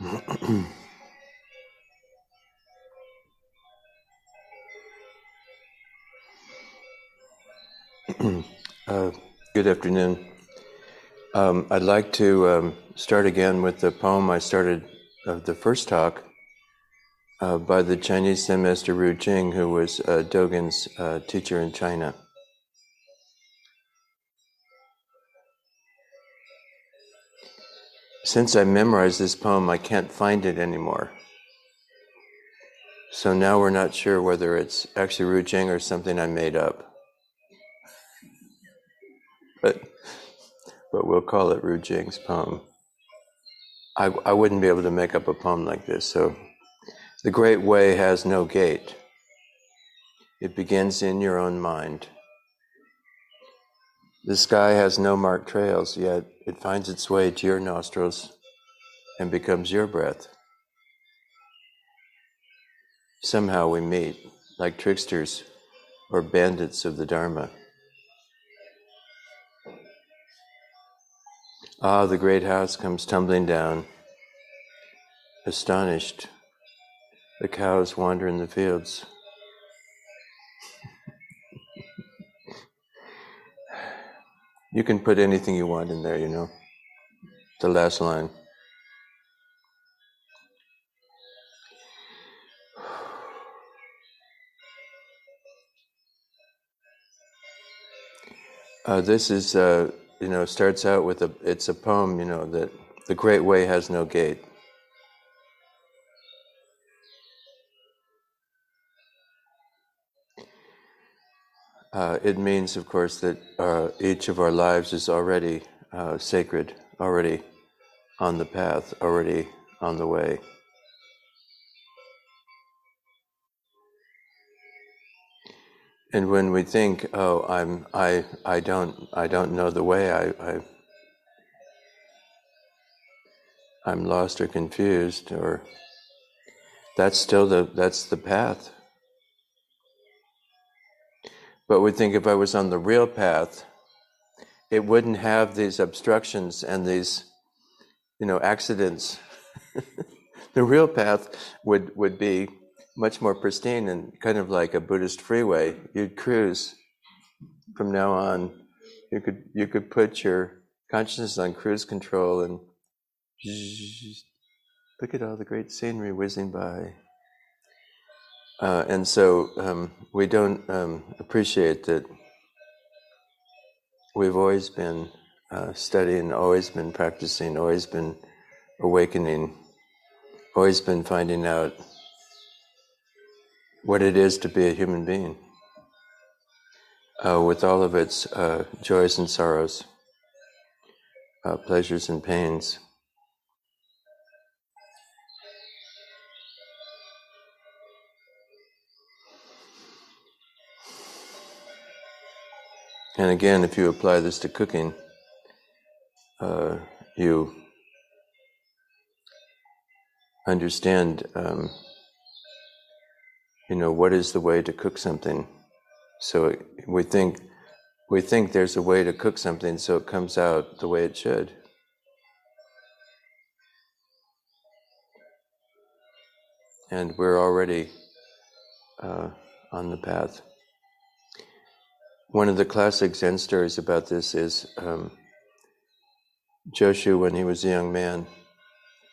uh, good afternoon. Um, I'd like to um, start again with the poem I started of the first talk uh, by the Chinese Zen master Ru Jing, who was uh, Dogen's uh, teacher in China. Since I memorized this poem, I can't find it anymore. So now we're not sure whether it's actually Ru Jing or something I made up. But, but we'll call it Ru Jing's poem. I, I wouldn't be able to make up a poem like this. So the Great Way has no gate, it begins in your own mind. The sky has no marked trails, yet it finds its way to your nostrils and becomes your breath. Somehow we meet, like tricksters or bandits of the Dharma. Ah, the great house comes tumbling down. Astonished, the cows wander in the fields. You can put anything you want in there, you know. The last line. Uh, this is, uh, you know, starts out with a, it's a poem, you know, that the great way has no gate. It means, of course, that uh, each of our lives is already uh, sacred, already on the path, already on the way. And when we think, "Oh, I'm, I, I don't, I don't know the way. I, I, I'm lost or confused," or that's still the, that's the path. But we think if I was on the real path, it wouldn't have these obstructions and these, you know, accidents. the real path would, would be much more pristine and kind of like a Buddhist freeway. You'd cruise from now on. You could you could put your consciousness on cruise control and look at all the great scenery whizzing by. Uh, and so um, we don't um, appreciate that we've always been uh, studying, always been practicing, always been awakening, always been finding out what it is to be a human being uh, with all of its uh, joys and sorrows, uh, pleasures and pains. And again, if you apply this to cooking, uh, you understand, um, you know, what is the way to cook something. So we think we think there's a way to cook something, so it comes out the way it should. And we're already uh, on the path. One of the classic Zen stories about this is um, Joshu, when he was a young man,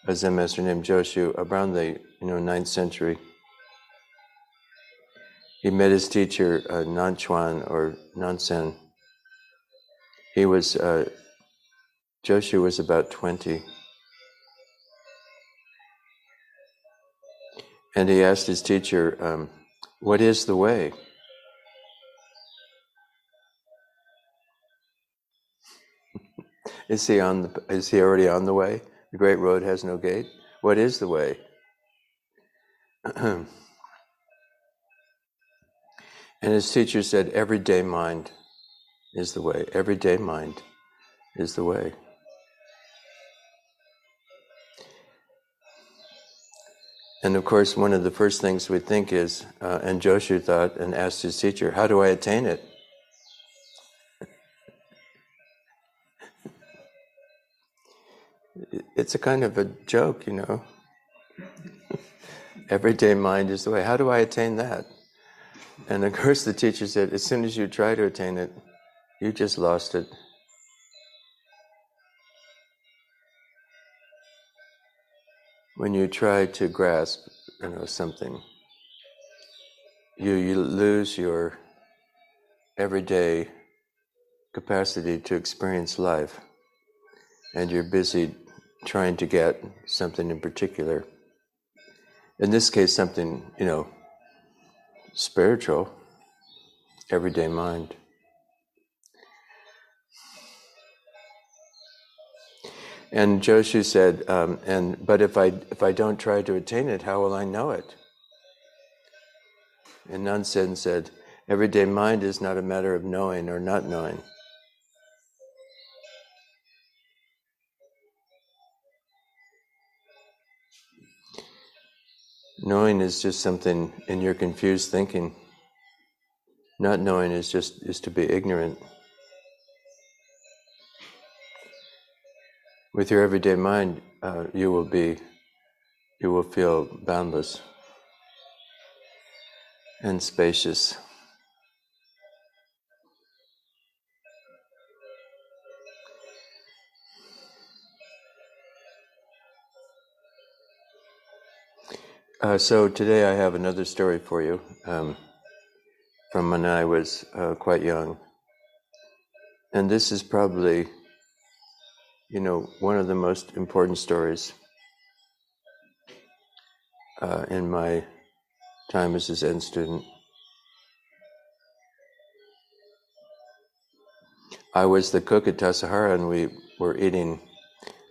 a Zen master named Joshu, around the you know ninth century. He met his teacher uh, Nanchuan or Nansen. He was uh, Joshu was about twenty, and he asked his teacher, um, "What is the way?" Is he on the, is he already on the way? The great road has no gate. What is the way? and his teacher said, everyday mind is the way. Everyday mind is the way. And of course, one of the first things we think is, uh, and Joshu thought and asked his teacher, How do I attain it? It's a kind of a joke, you know. everyday mind is the way. How do I attain that? And of course, the teacher said, as soon as you try to attain it, you just lost it. When you try to grasp, you know, something, you, you lose your everyday capacity to experience life, and you're busy trying to get something in particular. In this case, something, you know, spiritual, everyday mind. And Joshu said, um, "And but if I if I don't try to attain it, how will I know it?" And Nansen said, "Everyday mind is not a matter of knowing or not knowing." Knowing is just something in your confused thinking. Not knowing is just is to be ignorant. With your everyday mind, uh, you will be, you will feel boundless and spacious. Uh, so today I have another story for you um, from when I was uh, quite young. And this is probably, you know, one of the most important stories uh, in my time as a Zen student. I was the cook at Tassajara and we were eating,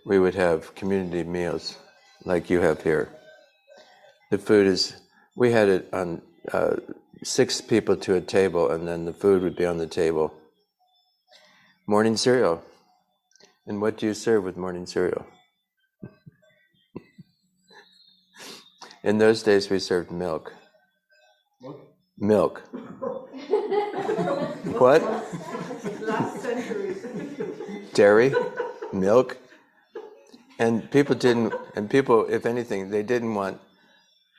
we would have community meals like you have here the food is we had it on uh, six people to a table and then the food would be on the table. Morning cereal. And what do you serve with morning cereal? In those days we served milk. What? milk. What? Last century. Dairy? Milk? And people didn't and people if anything they didn't want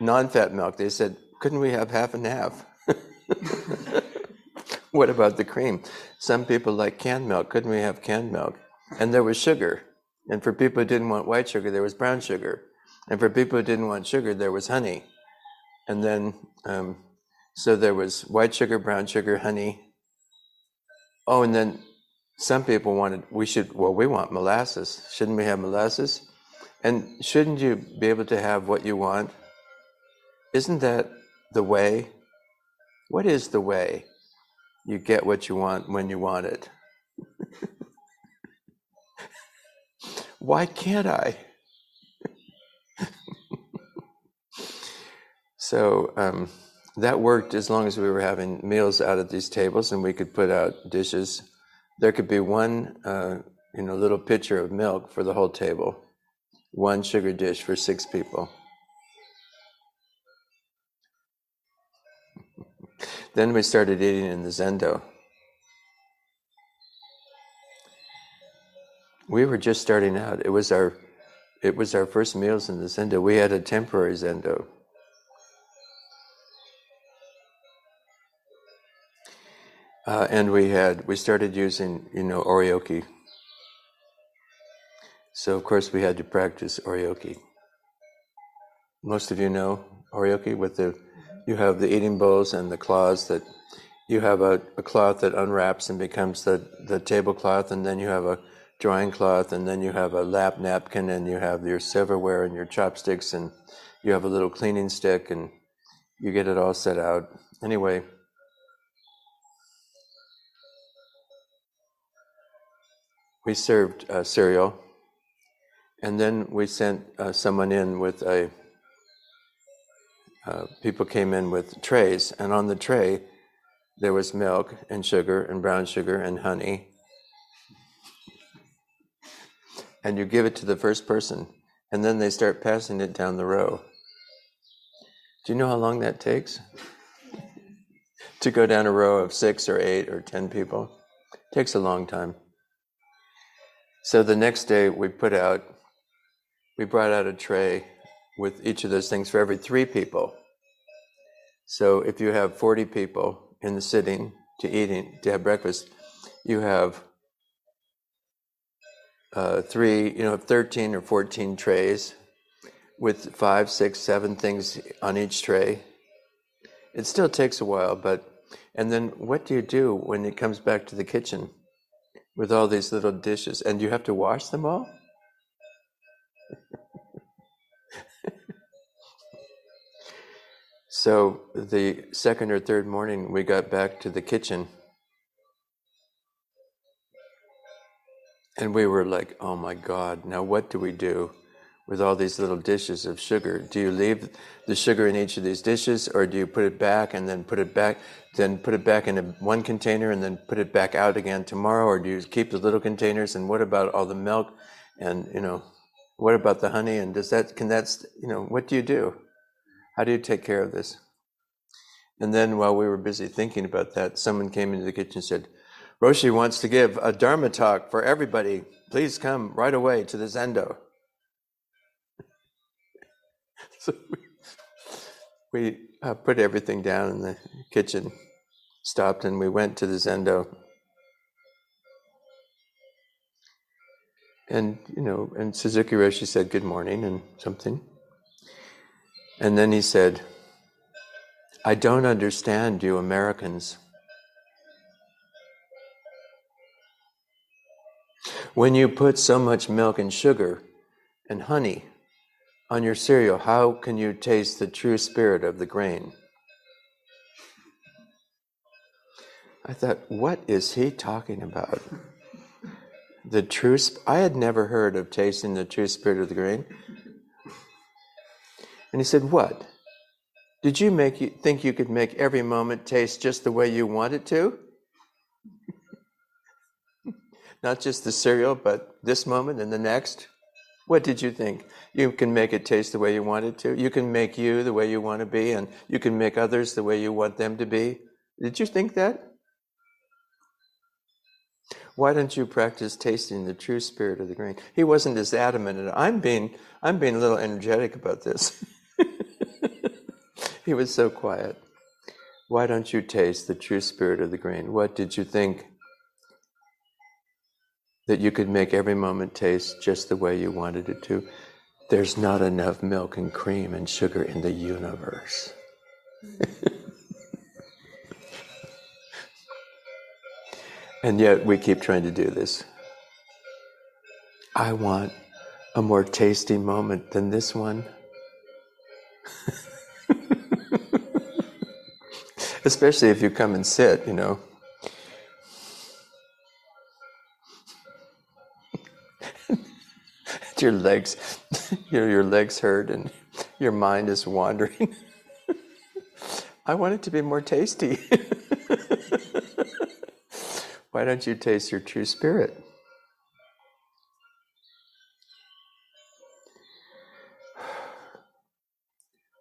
non-fat milk. They said, couldn't we have half and half? what about the cream? Some people like canned milk. Couldn't we have canned milk? And there was sugar. And for people who didn't want white sugar, there was brown sugar. And for people who didn't want sugar, there was honey. And then, um, so there was white sugar, brown sugar, honey. Oh, and then some people wanted, we should, well, we want molasses. Shouldn't we have molasses? And shouldn't you be able to have what you want isn't that the way? What is the way? You get what you want when you want it. Why can't I? so um, that worked as long as we were having meals out at these tables and we could put out dishes. There could be one, uh, you know, little pitcher of milk for the whole table, one sugar dish for six people. Then we started eating in the Zendo. We were just starting out. It was our it was our first meals in the Zendo. We had a temporary Zendo. Uh, and we had we started using you know oryoki. So of course we had to practice oryoki. Most of you know oryoki with the you have the eating bowls and the cloths that you have a, a cloth that unwraps and becomes the, the tablecloth, and then you have a drying cloth, and then you have a lap napkin, and you have your silverware and your chopsticks, and you have a little cleaning stick, and you get it all set out. Anyway, we served uh, cereal, and then we sent uh, someone in with a uh, people came in with trays, and on the tray there was milk and sugar and brown sugar and honey. And you give it to the first person, and then they start passing it down the row. Do you know how long that takes? to go down a row of six or eight or ten people? It takes a long time. So the next day we put out, we brought out a tray with each of those things for every three people. So if you have 40 people in the sitting to eating, to have breakfast, you have uh, three, you know, 13 or 14 trays with five, six, seven things on each tray. It still takes a while, but, and then what do you do when it comes back to the kitchen with all these little dishes? And you have to wash them all? So the second or third morning, we got back to the kitchen. And we were like, oh my God, now what do we do with all these little dishes of sugar? Do you leave the sugar in each of these dishes, or do you put it back and then put it back, then put it back in one container and then put it back out again tomorrow, or do you keep the little containers? And what about all the milk? And, you know, what about the honey? And does that, can that, you know, what do you do? How do you take care of this? And then while we were busy thinking about that, someone came into the kitchen and said, Roshi wants to give a Dharma talk for everybody. Please come right away to the Zendo. so we, we uh, put everything down in the kitchen, stopped, and we went to the Zendo. And, you know, and Suzuki Roshi said good morning and something. And then he said, I don't understand you Americans. When you put so much milk and sugar and honey on your cereal, how can you taste the true spirit of the grain? I thought, what is he talking about? The true, sp- I had never heard of tasting the true spirit of the grain. And he said, What? Did you make you think you could make every moment taste just the way you want it to? not just the cereal, but this moment and the next? What did you think? You can make it taste the way you want it to. You can make you the way you want to be, and you can make others the way you want them to be. Did you think that? Why don't you practice tasting the true spirit of the grain? He wasn't as adamant. I'm being, I'm being a little energetic about this. he was so quiet. Why don't you taste the true spirit of the grain? What did you think that you could make every moment taste just the way you wanted it to. There's not enough milk and cream and sugar in the universe. and yet we keep trying to do this. I want a more tasty moment than this one. Especially if you come and sit, you know. your legs, your, your legs hurt and your mind is wandering. I want it to be more tasty. Why don't you taste your true spirit?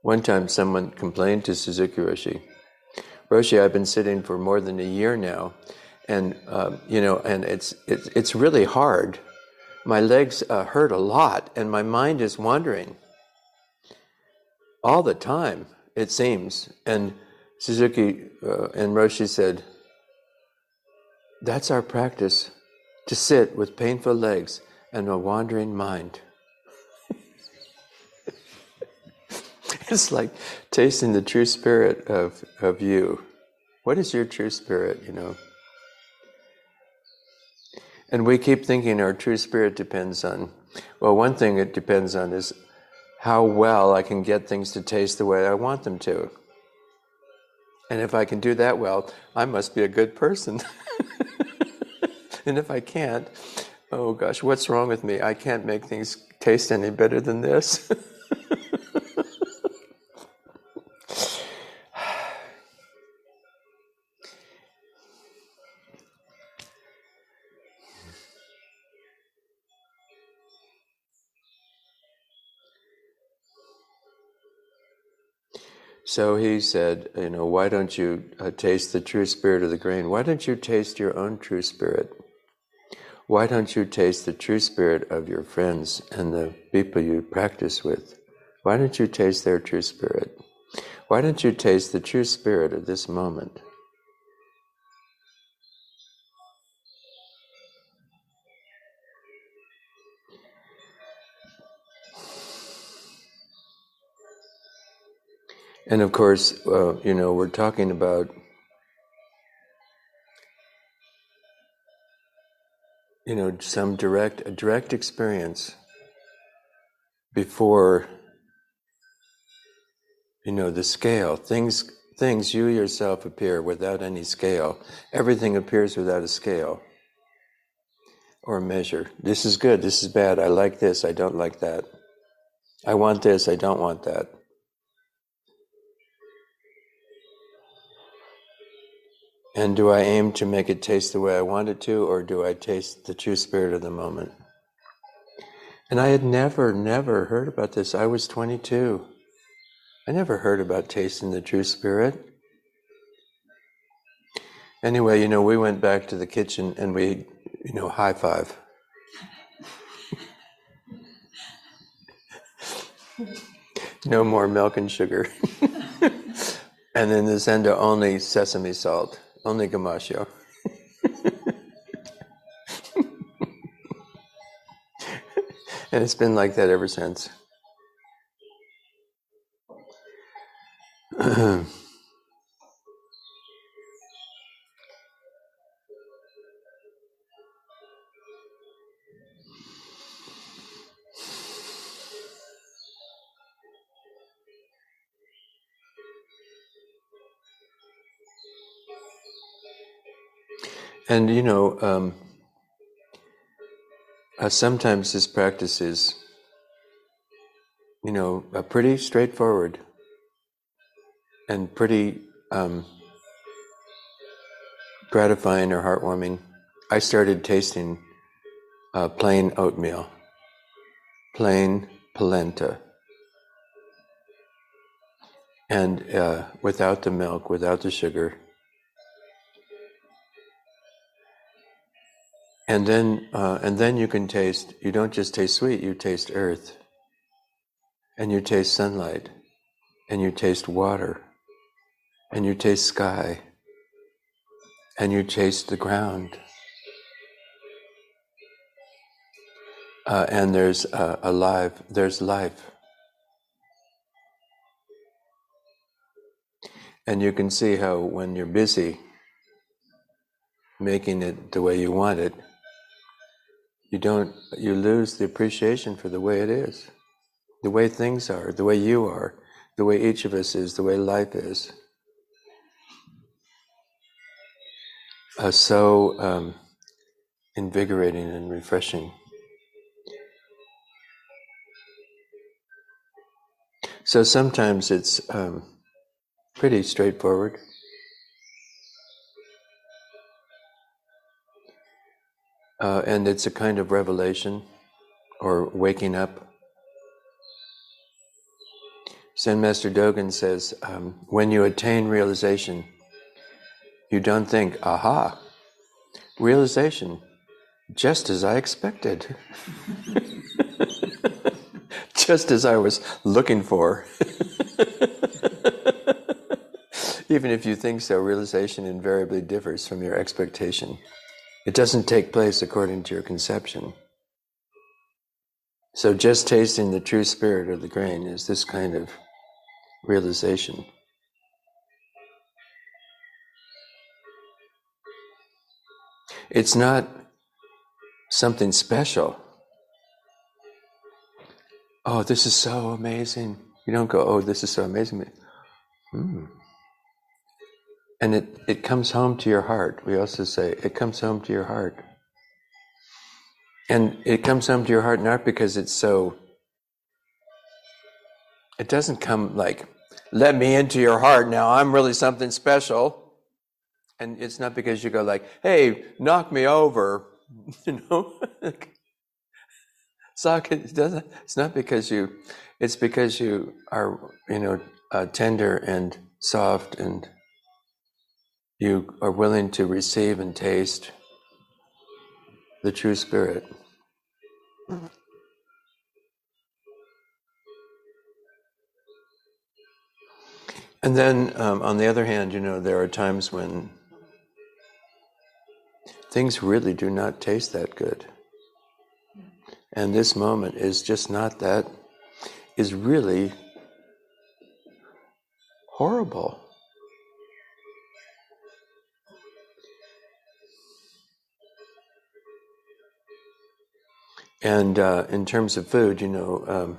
One time, someone complained to Suzuki Roshi, Roshi, I've been sitting for more than a year now, and um, you know, and it's it's it's really hard my legs uh, hurt a lot and my mind is wandering all the time, it seems. And Suzuki uh, and Roshi said, That's our practice to sit with painful legs and a wandering mind. it's like tasting the true spirit of, of you. What is your true spirit, you know? And we keep thinking our true spirit depends on, well, one thing it depends on is how well I can get things to taste the way I want them to. And if I can do that well, I must be a good person. and if I can't, oh gosh, what's wrong with me? I can't make things taste any better than this. So he said, you know, why don't you uh, taste the true spirit of the grain? Why don't you taste your own true spirit? Why don't you taste the true spirit of your friends and the people you practice with? Why don't you taste their true spirit? Why don't you taste the true spirit of this moment? And of course, uh, you know, we're talking about, you know, some direct, a direct experience before, you know, the scale. Things, things you yourself appear without any scale. Everything appears without a scale or measure. This is good. This is bad. I like this. I don't like that. I want this. I don't want that. And do I aim to make it taste the way I want it to, or do I taste the true spirit of the moment? And I had never, never heard about this. I was 22. I never heard about tasting the true spirit. Anyway, you know, we went back to the kitchen and we, you know, high five. no more milk and sugar. and in the Zendo, only sesame salt. Only Gomashio. and it's been like that ever since. And you know, um, uh, sometimes this practice is, you know, uh, pretty straightforward and pretty um, gratifying or heartwarming. I started tasting uh, plain oatmeal, plain polenta, and uh, without the milk, without the sugar And then, uh, and then you can taste. You don't just taste sweet; you taste earth, and you taste sunlight, and you taste water, and you taste sky, and you taste the ground. Uh, and there's uh, alive. There's life, and you can see how when you're busy making it the way you want it you don't you lose the appreciation for the way it is the way things are the way you are the way each of us is the way life is. Uh, so um, invigorating and refreshing. So sometimes it's um, pretty straightforward Uh, and it's a kind of revelation or waking up. Zen Master Dogen says, um, when you attain realization, you don't think, aha, realization, just as I expected, just as I was looking for. Even if you think so, realization invariably differs from your expectation. It doesn't take place according to your conception. So just tasting the true spirit of the grain is this kind of realization. It's not something special. Oh, this is so amazing. You don't go, oh, this is so amazing. Hmm and it, it comes home to your heart. We also say it comes home to your heart. And it comes home to your heart not because it's so, it doesn't come like, let me into your heart now, I'm really something special. And it's not because you go like, hey, knock me over, you know? Socket, it doesn't, it's not because you, it's because you are, you know, uh, tender and soft and you are willing to receive and taste the true spirit. And then, um, on the other hand, you know, there are times when things really do not taste that good. And this moment is just not that, is really horrible. And uh, in terms of food, you know, um,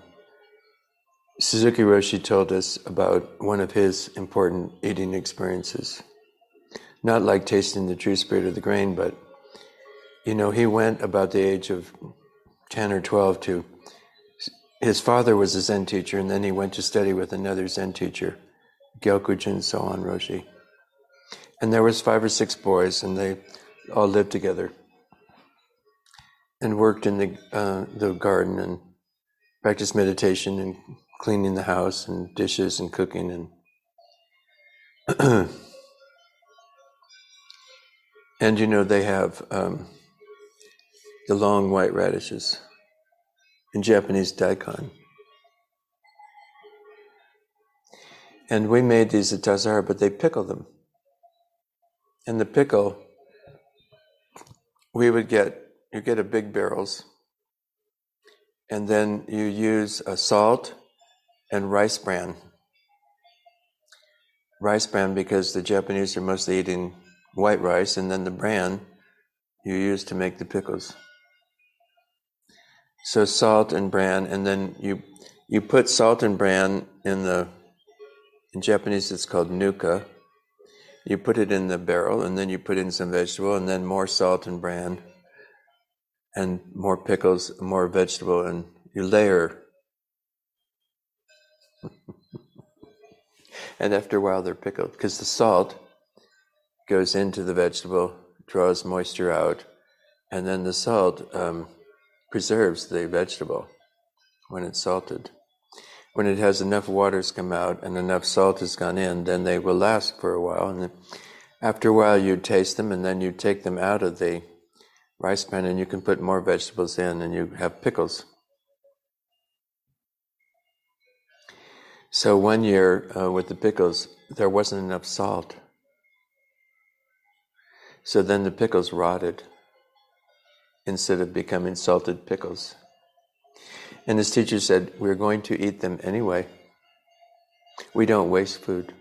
Suzuki Roshi told us about one of his important eating experiences. Not like tasting the true spirit of the grain, but, you know, he went about the age of 10 or 12 to, his father was a Zen teacher, and then he went to study with another Zen teacher, Gyokujun So-on Roshi. And there was five or six boys, and they all lived together and worked in the uh, the garden and practiced meditation and cleaning the house and dishes and cooking and and you know they have um, the long white radishes in Japanese daikon. And we made these at Tassajara, but they pickle them. And the pickle, we would get you get a big barrels, and then you use a salt and rice bran. Rice bran because the Japanese are mostly eating white rice, and then the bran you use to make the pickles. So salt and bran, and then you you put salt and bran in the in Japanese it's called nuka. You put it in the barrel, and then you put in some vegetable, and then more salt and bran and more pickles, more vegetable, and you layer. and after a while, they're pickled because the salt goes into the vegetable, draws moisture out, and then the salt um, preserves the vegetable when it's salted. When it has enough waters come out and enough salt has gone in, then they will last for a while. And after a while, you taste them, and then you take them out of the rice pan and you can put more vegetables in and you have pickles. So one year uh, with the pickles, there wasn't enough salt. So then the pickles rotted instead of becoming salted pickles. And his teacher said, We're going to eat them anyway. We don't waste food.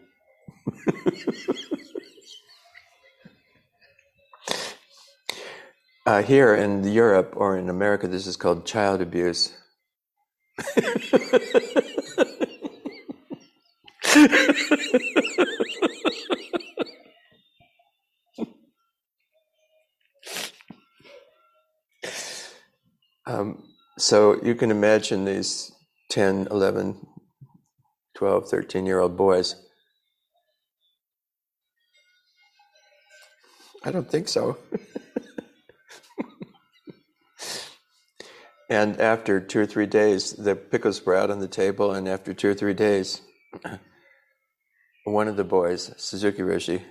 Uh, here in Europe or in America, this is called child abuse. um, so you can imagine these 10, 11, 12, 13 year old boys. I don't think so. And after two or three days, the pickles were out on the table, and after two or three days, one of the boys, Suzuki Roshi,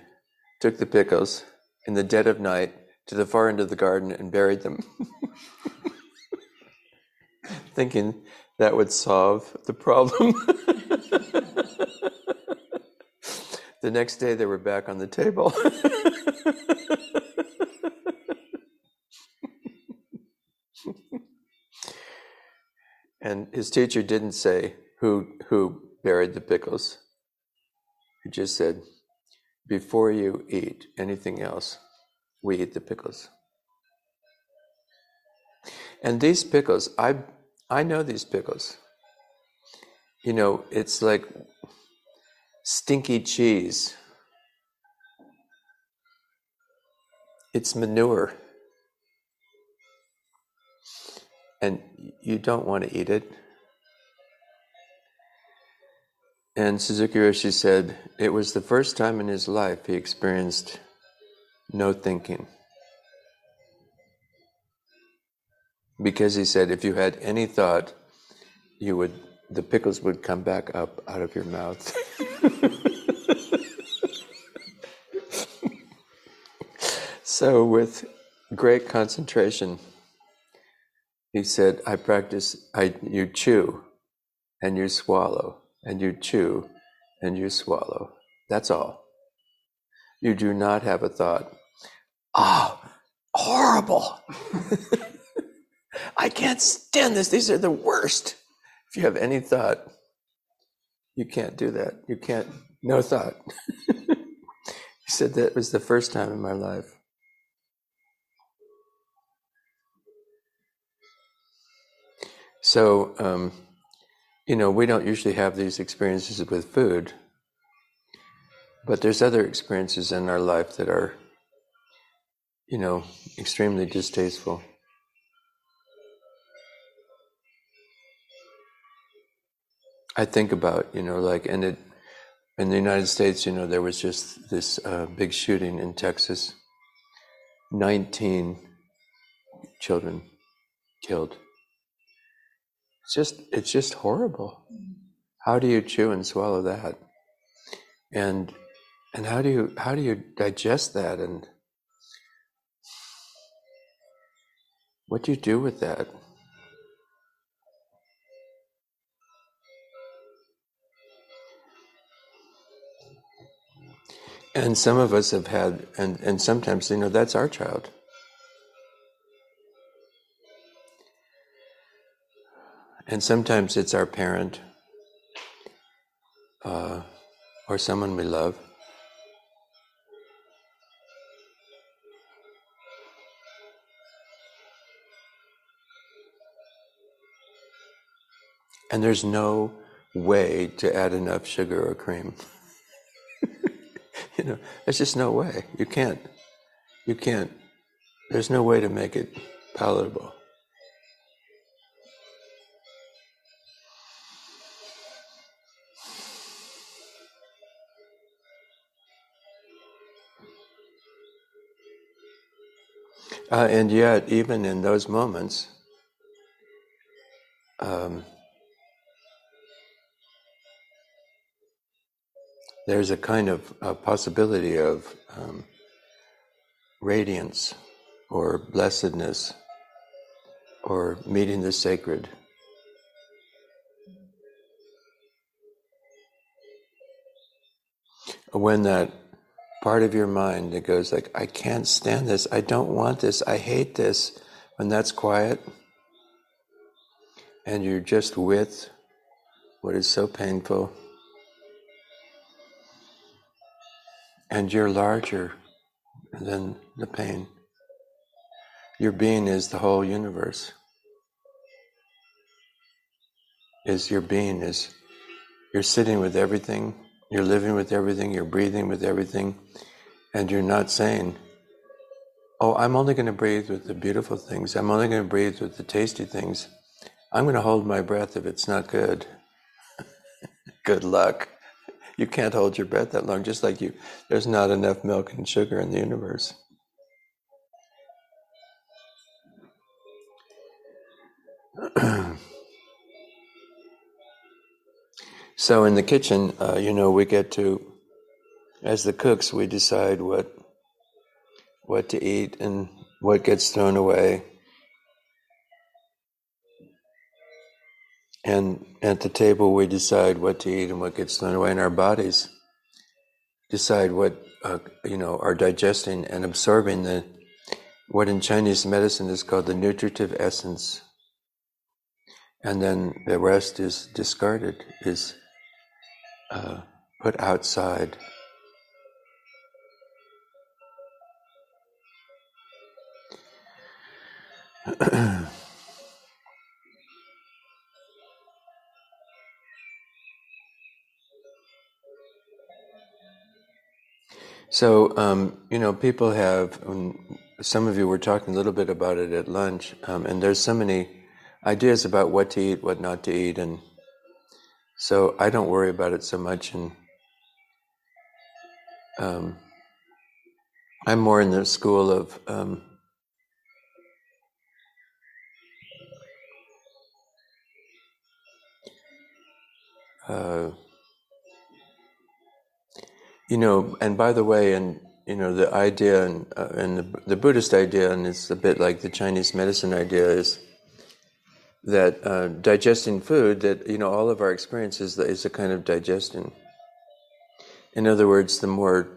took the pickles in the dead of night to the far end of the garden and buried them, thinking that would solve the problem. the next day, they were back on the table. And his teacher didn't say who, who buried the pickles. He just said, before you eat anything else, we eat the pickles. And these pickles, I, I know these pickles. You know, it's like stinky cheese. It's manure. And you don't want to eat it. And Suzuki Roshi said it was the first time in his life he experienced no thinking. Because he said if you had any thought, you would the pickles would come back up out of your mouth. so with great concentration he said, I practice, I, you chew and you swallow and you chew and you swallow. That's all. You do not have a thought. Ah, oh, horrible. I can't stand this. These are the worst. If you have any thought, you can't do that. You can't, no thought. he said that was the first time in my life. So, um, you know, we don't usually have these experiences with food, but there's other experiences in our life that are, you know, extremely distasteful. I think about, you know, like, and it, in the United States, you know, there was just this uh, big shooting in Texas. 19 children killed. It's just, it's just horrible. How do you chew and swallow that? And, and how do you, how do you digest that? And what do you do with that? And some of us have had, and, and sometimes, you know, that's our child. And sometimes it's our parent uh, or someone we love. And there's no way to add enough sugar or cream. You know, there's just no way. You can't. You can't. There's no way to make it palatable. Uh, and yet, even in those moments, um, there's a kind of a possibility of um, radiance or blessedness or meeting the sacred. When that part of your mind that goes like, I can't stand this, I don't want this, I hate this, when that's quiet. And you're just with what is so painful. And you're larger than the pain. Your being is the whole universe. Is your being is you're sitting with everything, you're living with everything, you're breathing with everything, and you're not saying, Oh, I'm only going to breathe with the beautiful things. I'm only going to breathe with the tasty things. I'm going to hold my breath if it's not good. good luck you can't hold your breath that long, just like you, there's not enough milk and sugar in the universe. so in the kitchen, uh, you know, we get to, as the cooks, we decide what what to eat and what gets thrown away. And at the table, we decide what to eat and what gets thrown away, and our bodies decide what uh, you know are digesting and absorbing the what in Chinese medicine is called the nutritive essence, and then the rest is discarded, is uh, put outside. So, um, you know, people have, some of you were talking a little bit about it at lunch, um, and there's so many ideas about what to eat, what not to eat, and so I don't worry about it so much. And um, I'm more in the school of um, uh, you know, and by the way, and you know, the idea and, uh, and the, the, Buddhist idea, and it's a bit like the Chinese medicine idea, is that uh, digesting food, that you know, all of our experiences is a kind of digestion. In other words, the more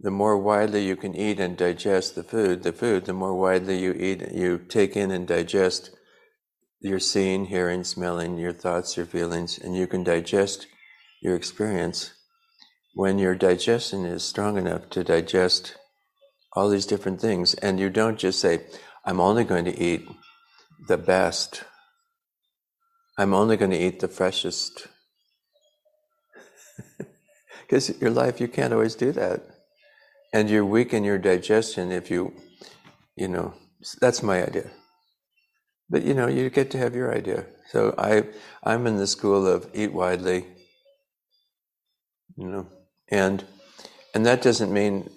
the more widely you can eat and digest the food, the food, the more widely you eat, you take in and digest your seeing, hearing, smelling, your thoughts, your feelings, and you can digest your experience when your digestion is strong enough to digest all these different things. And you don't just say, I'm only going to eat the best. I'm only going to eat the freshest. Because your life, you can't always do that and you weaken your digestion if you, you know, that's my idea. But you know, you get to have your idea. So I, I'm in the school of eat widely, you know, and and that doesn't mean,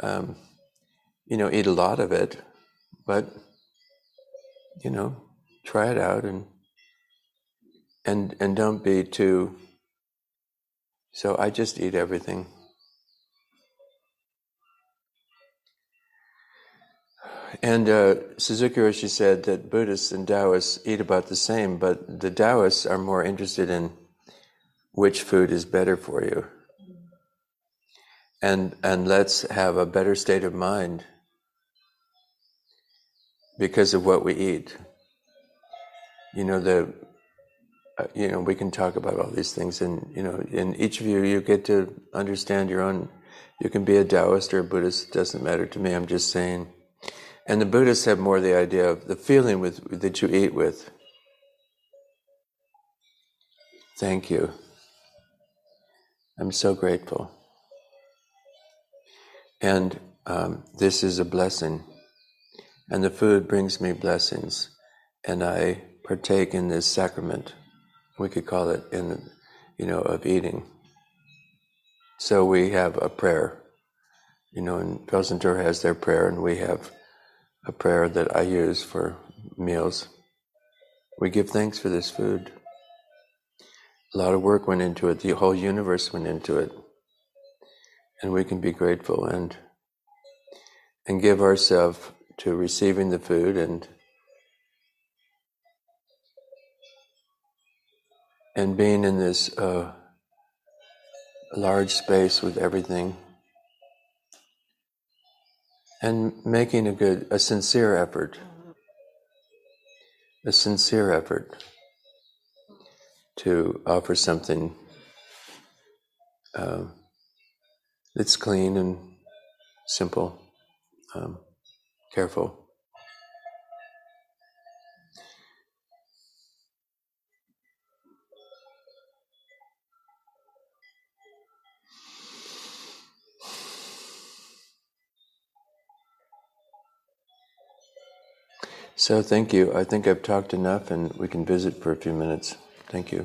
um, you know, eat a lot of it, but you know, try it out and and and don't be too. So I just eat everything. And uh, Suzuki Roshi said that Buddhists and Taoists eat about the same, but the Taoists are more interested in which food is better for you. And, and let's have a better state of mind because of what we eat. You know, the, you know, we can talk about all these things, and, you know, in each of you, you get to understand your own. You can be a Taoist or a Buddhist, it doesn't matter to me, I'm just saying and the Buddhists have more the idea of the feeling with, that you eat with. Thank you. I'm so grateful. And um, this is a blessing. And the food brings me blessings. And I partake in this sacrament. We could call it in, you know, of eating. So we have a prayer. You know, and Pelsen has their prayer, and we have a prayer that I use for meals. We give thanks for this food. A lot of work went into it, the whole universe went into it. And we can be grateful and and give ourselves to receiving the food and and being in this uh, large space with everything and making a good, a sincere effort, a sincere effort to offer something uh, that's clean and simple, um, careful. So thank you. I think I've talked enough and we can visit for a few minutes. Thank you.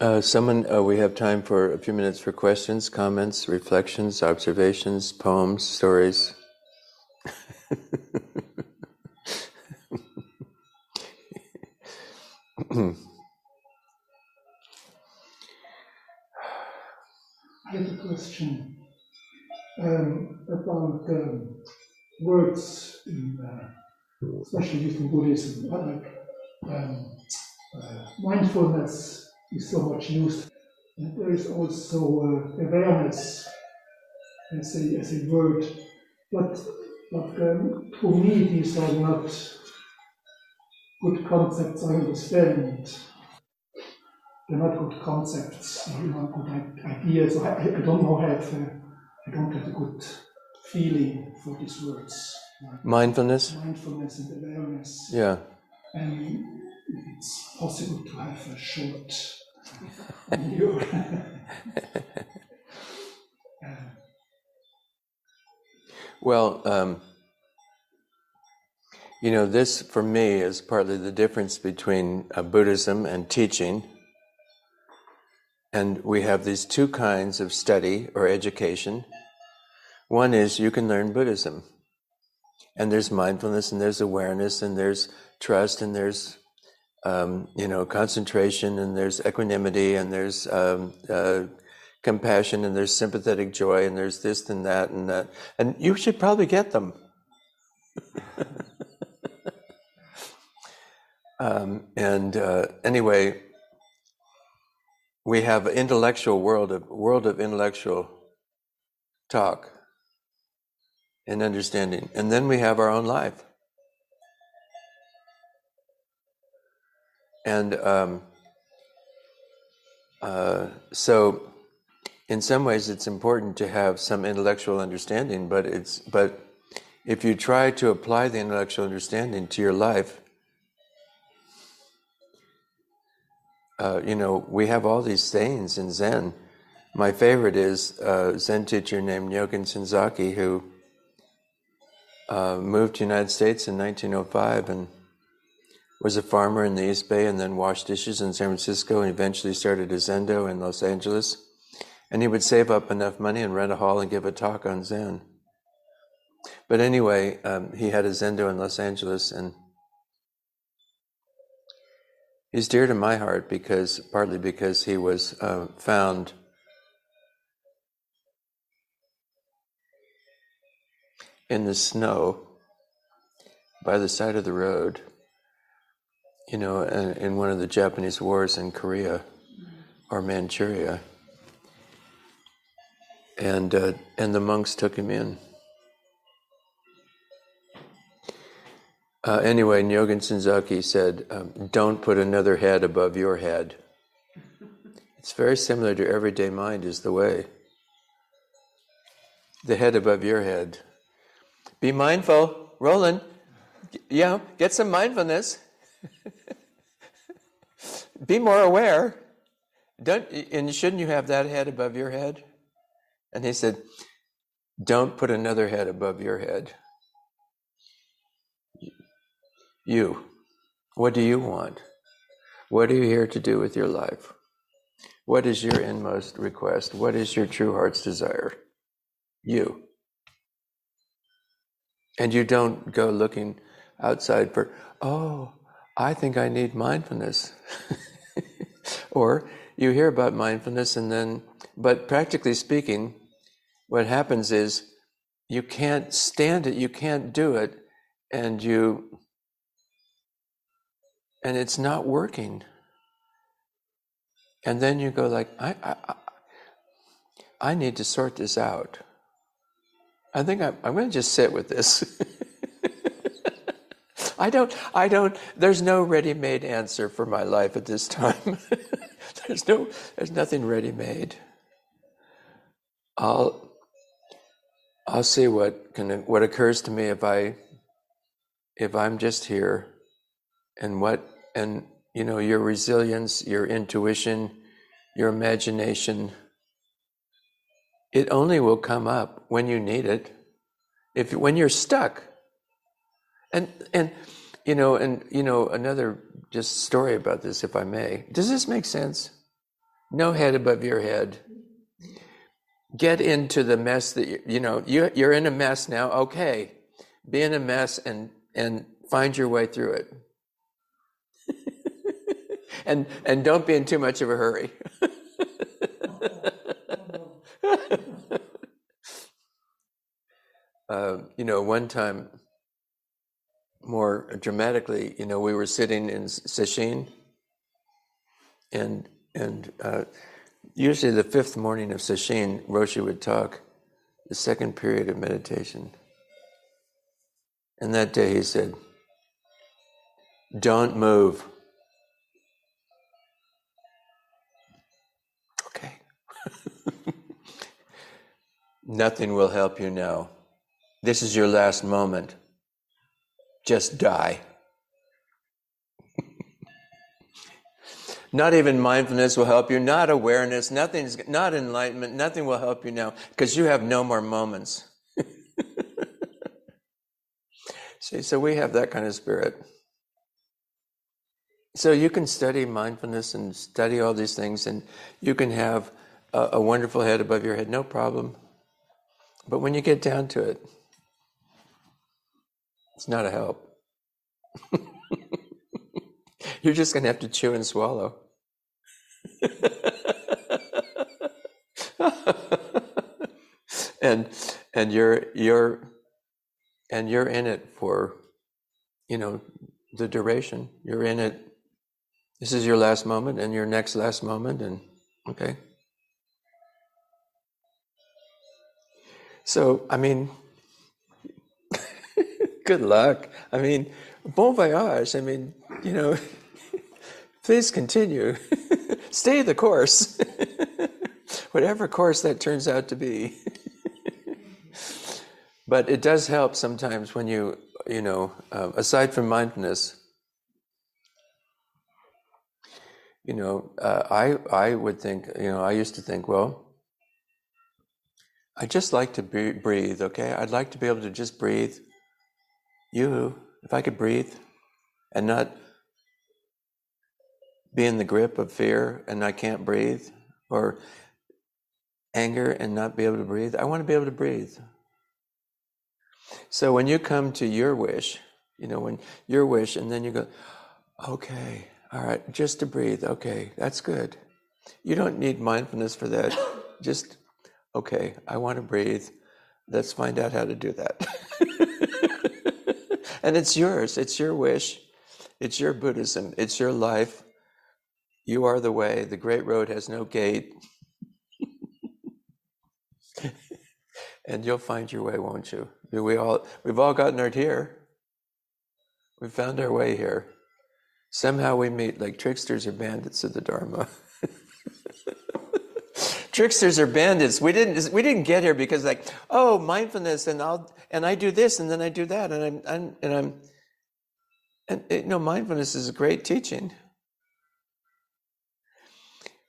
Uh, someone, uh, we have time for a few minutes for questions, comments, reflections, observations, poems, stories. I have a question um, about um, words, in, uh, especially used in Buddhism, like um, uh, mindfulness is so much used. And there is also uh, awareness as a, as a word. But, but um, for me, these are not good concepts I understand. They're not good concepts, or not good ideas. I, I don't know have uh, I don't have a good feeling for these words. Mindfulness. Mindfulness and awareness. Yeah. And it's possible to have a short well, um, you know, this for me is partly the difference between uh, Buddhism and teaching. And we have these two kinds of study or education. One is you can learn Buddhism. And there's mindfulness and there's awareness and there's trust and there's um, you know concentration and there's equanimity and there's um, uh, compassion and there's sympathetic joy and there's this and that and that. And you should probably get them. Um, and uh, anyway we have intellectual world of world of intellectual talk and understanding. And then we have our own life. And um, uh, so, in some ways, it's important to have some intellectual understanding. But it's but if you try to apply the intellectual understanding to your life, uh, you know, we have all these sayings in Zen. My favorite is a Zen teacher named Nyogen Senzaki, who uh, moved to the United States in 1905 and was a farmer in the East Bay and then washed dishes in San Francisco and eventually started a Zendo in Los Angeles. And he would save up enough money and rent a hall and give a talk on Zen. But anyway, um, he had a Zendo in Los Angeles and he's dear to my heart because partly because he was uh, found in the snow by the side of the road, you know, in, one of the Japanese wars in Korea or Manchuria. And, uh, and the monks took him in. Uh, anyway, Nyogen Senzaki said, um, Don't put another head above your head. It's very similar to everyday mind, is the way. The head above your head be mindful. Roland, yeah, get some mindfulness. Be more aware. Don't, and shouldn't you have that head above your head? And he said, Don't put another head above your head. You. What do you want? What are you here to do with your life? What is your inmost request? What is your true heart's desire? You. And you don't go looking outside for, oh, I think I need mindfulness. or you hear about mindfulness and then, but practically speaking, what happens is you can't stand it, you can't do it, and you, and it's not working. And then you go like, I, I, I need to sort this out. I think I'm, I'm going to just sit with this. I don't, I don't, there's no ready made answer for my life at this time. there's no, there's nothing ready made. I'll, I'll see what can, what occurs to me if I, if I'm just here and what, and, you know, your resilience, your intuition, your imagination, it only will come up when you need it. If when you're stuck. And and you know, and you know, another just story about this, if I may. Does this make sense? No head above your head. Get into the mess that you, you know, you, you're in a mess now. Okay. Be in a mess and and find your way through it. and and don't be in too much of a hurry. uh, you know, one time, more dramatically, you know, we were sitting in Sesshin, and and uh, usually the fifth morning of Sesshin, Roshi would talk, the second period of meditation. And that day he said, "Don't move." Nothing will help you now. This is your last moment. Just die. not even mindfulness will help you, not awareness, nothing's not enlightenment, nothing will help you now because you have no more moments. See, so we have that kind of spirit. So you can study mindfulness and study all these things, and you can have a, a wonderful head above your head, no problem. But when you get down to it, it's not a help. You're just going to have to chew and swallow. and and you're you're and you're in it for you know the duration. You're in it. This is your last moment and your next last moment and okay. So, I mean, good luck. I mean, bon voyage. I mean, you know, please continue. Stay the course, whatever course that turns out to be. but it does help sometimes when you, you know, uh, aside from mindfulness, you know, uh, I I would think, you know, I used to think, well, I just like to be, breathe, okay? I'd like to be able to just breathe. You, if I could breathe and not be in the grip of fear and I can't breathe, or anger and not be able to breathe, I want to be able to breathe. So when you come to your wish, you know, when your wish, and then you go, okay, all right, just to breathe, okay, that's good. You don't need mindfulness for that. Just okay, I want to breathe. Let's find out how to do that. and it's yours, it's your wish, it's your Buddhism, it's your life. You are the way. The great road has no gate. and you'll find your way, won't you? We all, we've all gotten out here. We found our way here. Somehow we meet like tricksters or bandits of the Dharma. tricksters or bandits. We didn't we didn't get here because like oh mindfulness and I'll and I do this and then I do that and I'm, I'm and I'm and you know mindfulness is a great teaching.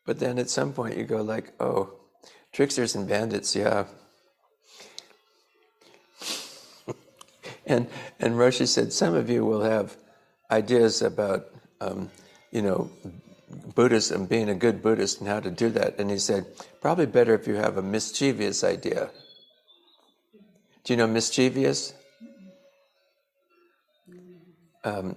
But then at some point you go like oh tricksters and bandits yeah. and and Roshi said some of you will have ideas about um, you know Buddhism, being a good Buddhist, and how to do that. And he said, probably better if you have a mischievous idea. Do you know mischievous? Um,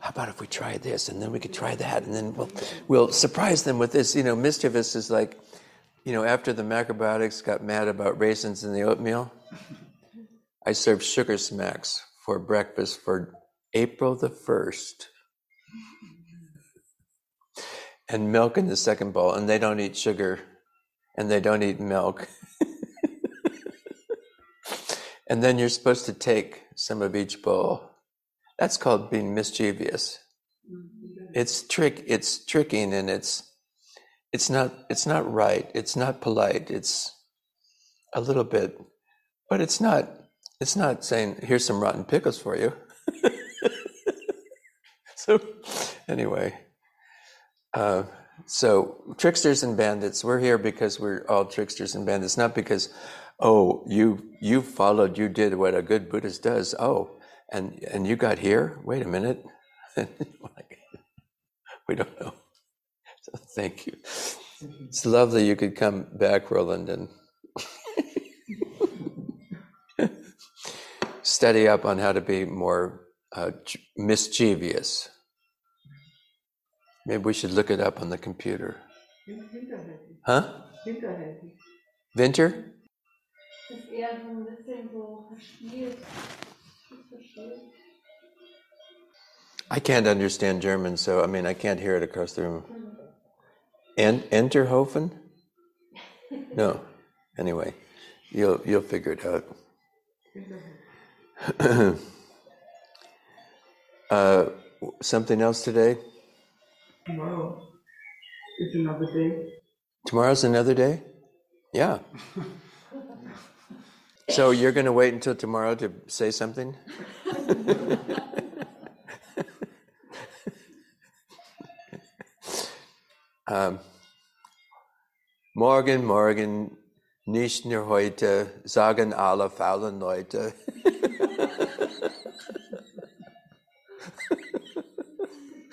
how about if we try this and then we could try that and then we'll, we'll surprise them with this? You know, mischievous is like, you know, after the macrobiotics got mad about raisins in the oatmeal, I served sugar smacks for breakfast for April the 1st and milk in the second bowl, and they don't eat sugar and they don't eat milk. and then you're supposed to take some of each bowl. That's called being mischievous. Mm-hmm. It's trick it's tricking and it's it's not it's not right. It's not polite. It's a little bit but it's not it's not saying here's some rotten pickles for you. so anyway, uh, so tricksters and bandits, we're here because we're all tricksters and bandits, not because, oh, you you followed, you did what a good Buddhist does. Oh, and and you got here. Wait a minute. we don't know. So thank you. It's lovely you could come back, Roland, and study up on how to be more uh, mischievous. Maybe we should look it up on the computer. Huh? Winter? I can't understand German, so I mean, I can't hear it across the room. En- Enterhofen? No. Anyway, you'll you'll figure it out. uh, something else today? Tomorrow is another day. Tomorrow's another day? Yeah. so you're going to wait until tomorrow to say something? um, morgen, morgen, nicht nur heute, sagen alle faulen Leute.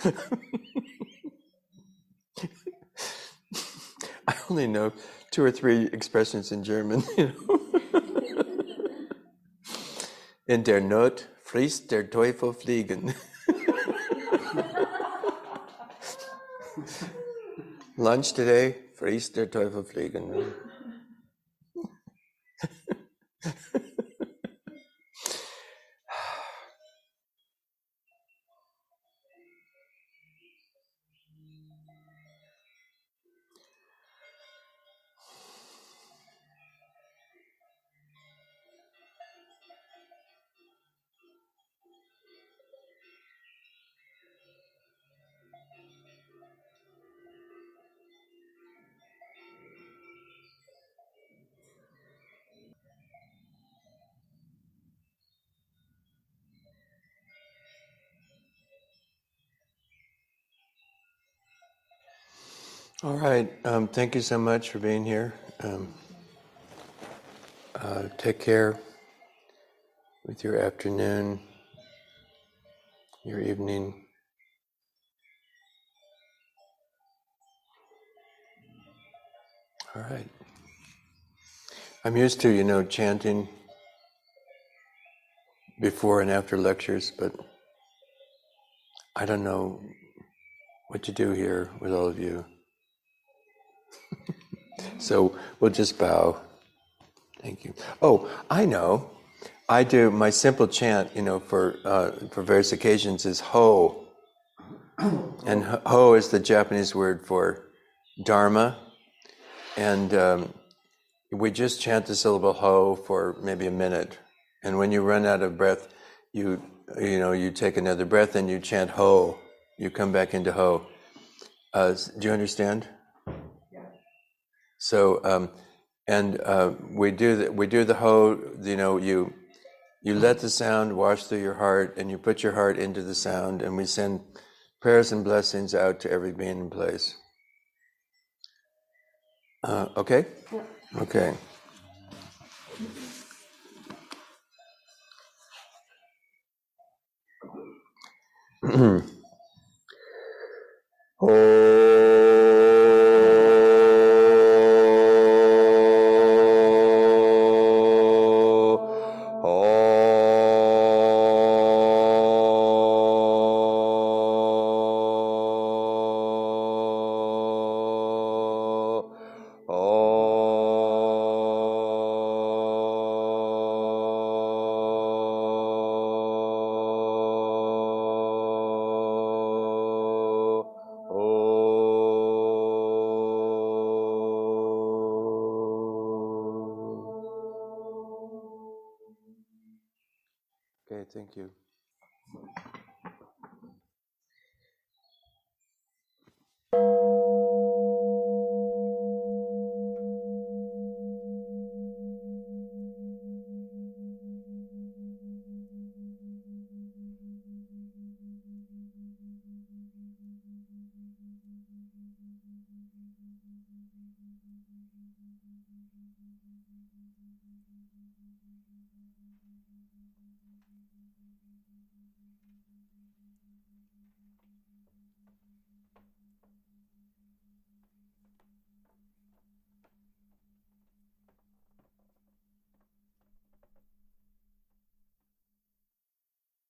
only know two or three expressions in German, in der Not frisst der Teufel fliegen. Lunch today, frisst der Teufel fliegen. All right. Um, thank you so much for being here. Um, uh, take care with your afternoon, your evening. All right. I'm used to, you know, chanting before and after lectures, but I don't know what to do here with all of you. so we'll just bow. Thank you. Oh, I know. I do my simple chant, you know, for uh, for various occasions is ho, and ho is the Japanese word for dharma, and um, we just chant the syllable ho for maybe a minute, and when you run out of breath, you you know you take another breath and you chant ho. You come back into ho. Uh, do you understand? So, um, and uh, we do the, we do the ho. You know, you you let the sound wash through your heart, and you put your heart into the sound, and we send prayers and blessings out to every being in place. Uh, okay. Yeah. Okay.